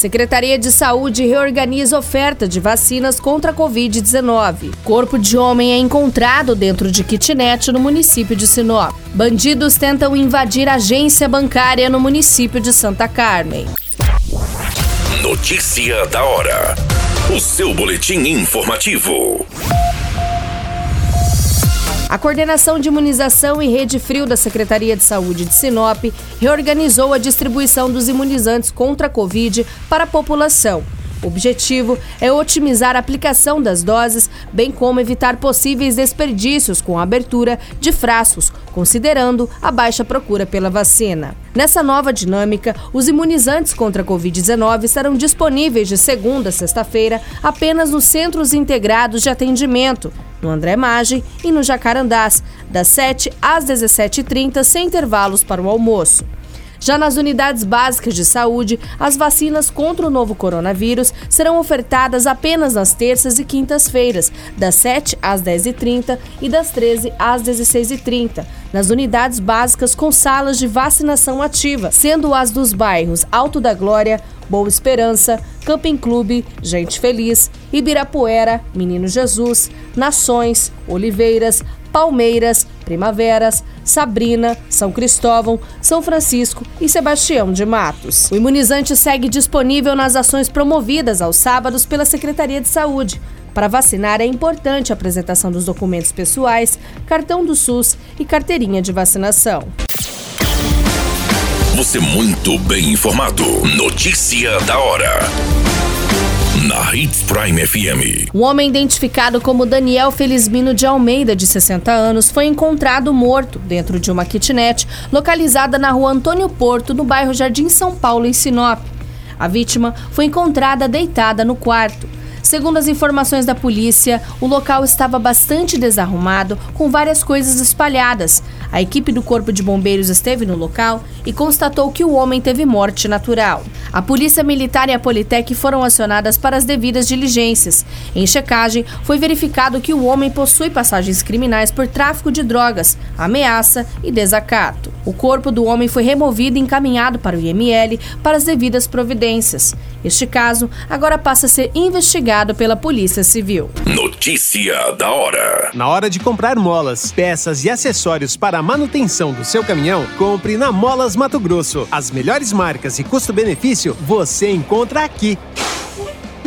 Secretaria de Saúde reorganiza oferta de vacinas contra a Covid-19. Corpo de homem é encontrado dentro de kitnet no município de Sinop. Bandidos tentam invadir agência bancária no município de Santa Carmen. Notícia da hora. O seu boletim informativo. A Coordenação de Imunização e Rede Frio da Secretaria de Saúde de Sinop reorganizou a distribuição dos imunizantes contra a Covid para a população. O objetivo é otimizar a aplicação das doses, bem como evitar possíveis desperdícios com a abertura de frascos, considerando a baixa procura pela vacina. Nessa nova dinâmica, os imunizantes contra a Covid-19 estarão disponíveis de segunda a sexta-feira apenas nos centros integrados de atendimento, no André Maggi e no Jacarandás, das 7 às 17h30, sem intervalos para o almoço. Já nas unidades básicas de saúde, as vacinas contra o novo coronavírus serão ofertadas apenas nas terças e quintas-feiras, das 7 às 10h30 e das 13 às 16h30, nas unidades básicas com salas de vacinação ativa, sendo as dos bairros Alto da Glória, Boa Esperança, Camping Clube, Gente Feliz, Ibirapuera, Menino Jesus, Nações, Oliveiras, Palmeiras, Primaveras, Sabrina, São Cristóvão, São Francisco e Sebastião de Matos. O imunizante segue disponível nas ações promovidas aos sábados pela Secretaria de Saúde. Para vacinar é importante a apresentação dos documentos pessoais, cartão do SUS e carteirinha de vacinação. Você muito bem informado. Notícia da hora na Hits Prime FM. Um homem identificado como Daniel Felizmino de Almeida, de 60 anos, foi encontrado morto dentro de uma kitnet localizada na rua Antônio Porto, no bairro Jardim São Paulo, em Sinop. A vítima foi encontrada deitada no quarto. Segundo as informações da polícia, o local estava bastante desarrumado, com várias coisas espalhadas. A equipe do Corpo de Bombeiros esteve no local e constatou que o homem teve morte natural. A Polícia Militar e a Politec foram acionadas para as devidas diligências. Em checagem, foi verificado que o homem possui passagens criminais por tráfico de drogas, ameaça e desacato. O corpo do homem foi removido e encaminhado para o IML para as devidas providências. Este caso agora passa a ser investigado pela Polícia Civil. Notícia da hora. Na hora de comprar molas, peças e acessórios para a manutenção do seu caminhão, compre na Molas Mato Grosso. As melhores marcas e custo-benefício você encontra aqui.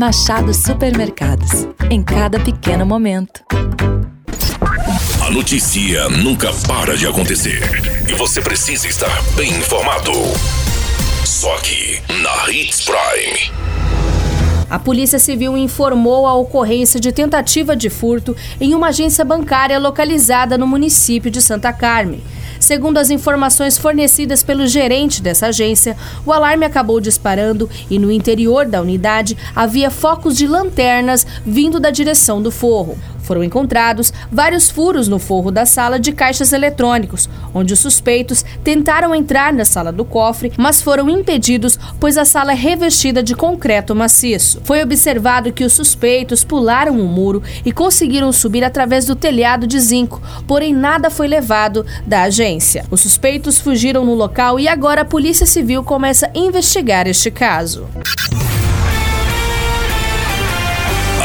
Machado Supermercados. Em cada pequeno momento. A notícia nunca para de acontecer e você precisa estar bem informado. Só aqui na Hits Prime. A Polícia Civil informou a ocorrência de tentativa de furto em uma agência bancária localizada no município de Santa Carmen. Segundo as informações fornecidas pelo gerente dessa agência, o alarme acabou disparando e no interior da unidade havia focos de lanternas vindo da direção do forro. Foram encontrados vários furos no forro da sala de caixas eletrônicos, onde os suspeitos tentaram entrar na sala do cofre, mas foram impedidos, pois a sala é revestida de concreto maciço. Foi observado que os suspeitos pularam o muro e conseguiram subir através do telhado de zinco, porém nada foi levado da agência. Os suspeitos fugiram no local e agora a Polícia Civil começa a investigar este caso.